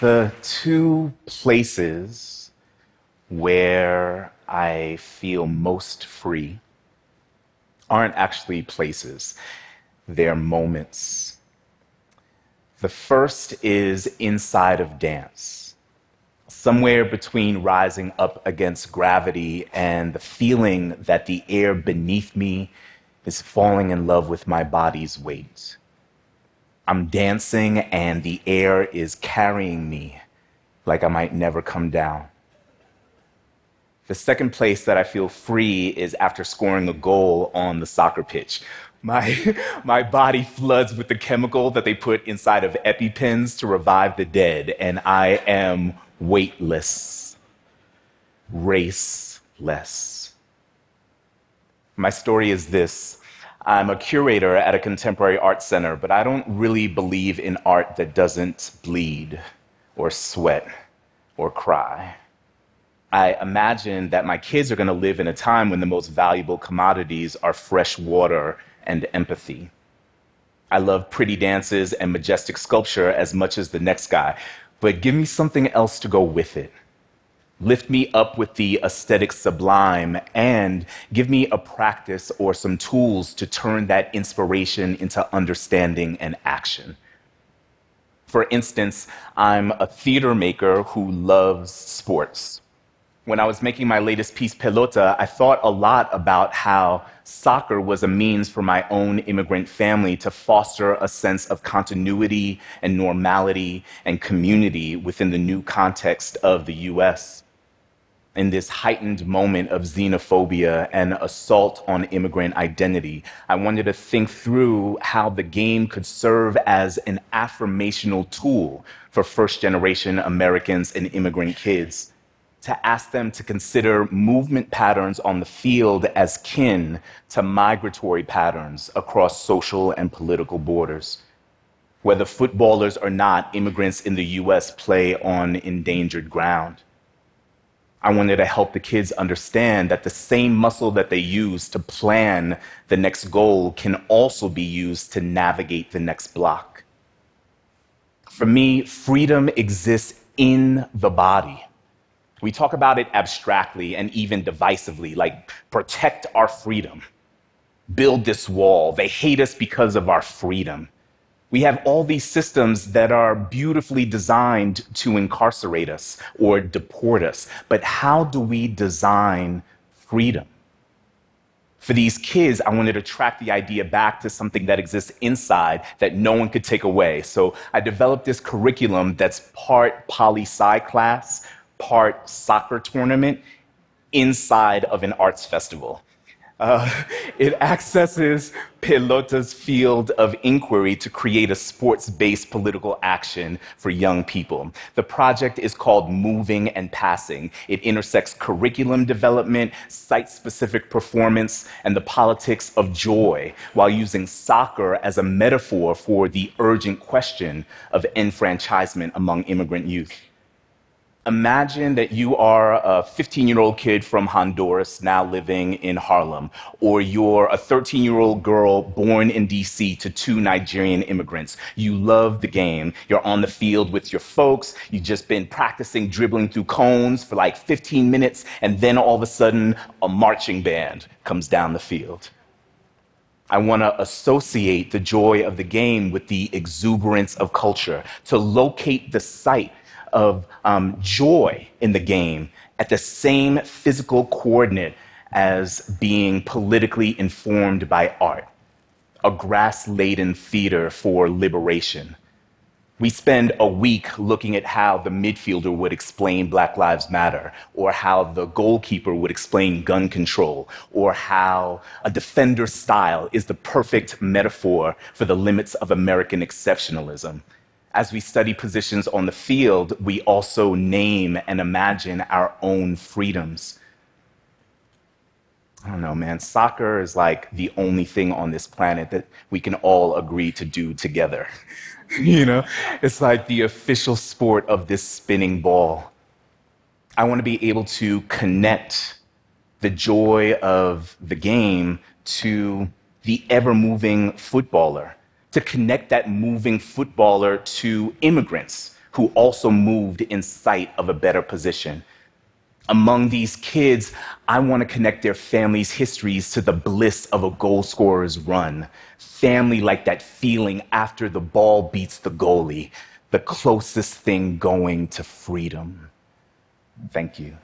The two places where I feel most free aren't actually places, they're moments. The first is inside of dance, somewhere between rising up against gravity and the feeling that the air beneath me is falling in love with my body's weight. I'm dancing and the air is carrying me like I might never come down. The second place that I feel free is after scoring a goal on the soccer pitch. My, my body floods with the chemical that they put inside of EpiPens to revive the dead, and I am weightless, raceless. My story is this I'm a curator at a contemporary art center, but I don't really believe in art that doesn't bleed or sweat or cry. I imagine that my kids are going to live in a time when the most valuable commodities are fresh water and empathy. I love pretty dances and majestic sculpture as much as the next guy, but give me something else to go with it lift me up with the aesthetic sublime, and give me a practice or some tools to turn that inspiration into understanding and action. For instance, I'm a theater maker who loves sports. When I was making my latest piece, Pelota, I thought a lot about how soccer was a means for my own immigrant family to foster a sense of continuity and normality and community within the new context of the US in this heightened moment of xenophobia and assault on immigrant identity. I wanted to think through how the game could serve as an affirmational tool for first generation Americans and immigrant kids. To ask them to consider movement patterns on the field as kin to migratory patterns across social and political borders. Whether footballers or not, immigrants in the US play on endangered ground I wanted to help the kids understand that the same muscle that they use to plan the next goal can also be used to navigate the next block. For me, freedom exists in the body. We talk about it abstractly and even divisively, like protect our freedom, build this wall. They hate us because of our freedom. We have all these systems that are beautifully designed to incarcerate us or deport us. But how do we design freedom? For these kids, I wanted to track the idea back to something that exists inside that no one could take away. So I developed this curriculum that's part poli sci class, part soccer tournament inside of an arts festival. Uh, it accesses Pelota's field of inquiry to create a sports based political action for young people. The project is called Moving and Passing. It intersects curriculum development, site specific performance, and the politics of joy while using soccer as a metaphor for the urgent question of enfranchisement among immigrant youth. Imagine that you are a 15 year old kid from Honduras now living in Harlem, or you're a 13 year old girl born in DC to two Nigerian immigrants. You love the game. You're on the field with your folks. You've just been practicing dribbling through cones for like 15 minutes, and then all of a sudden, a marching band comes down the field. I want to associate the joy of the game with the exuberance of culture, to locate the site of um, joy in the game at the same physical coordinate as being politically informed by art, a grass laden theater for liberation. We spend a week looking at how the midfielder would explain Black Lives Matter, or how the goalkeeper would explain gun control, or how a defender style is the perfect metaphor for the limits of American exceptionalism as we study positions on the field, we also name and imagine our own freedoms. I don't know, man. Soccer is like the only thing on this planet that we can all agree to do together. you know, it's like the official sport of this spinning ball. I want to be able to connect the joy of the game to the ever moving footballer to connect that moving footballer to immigrants who also moved in sight of a better position. Among these kids, I want to connect their families' histories to the bliss of a goal scorer's run. Family like that feeling after the ball beats the goalie, the closest thing going to freedom. Thank you.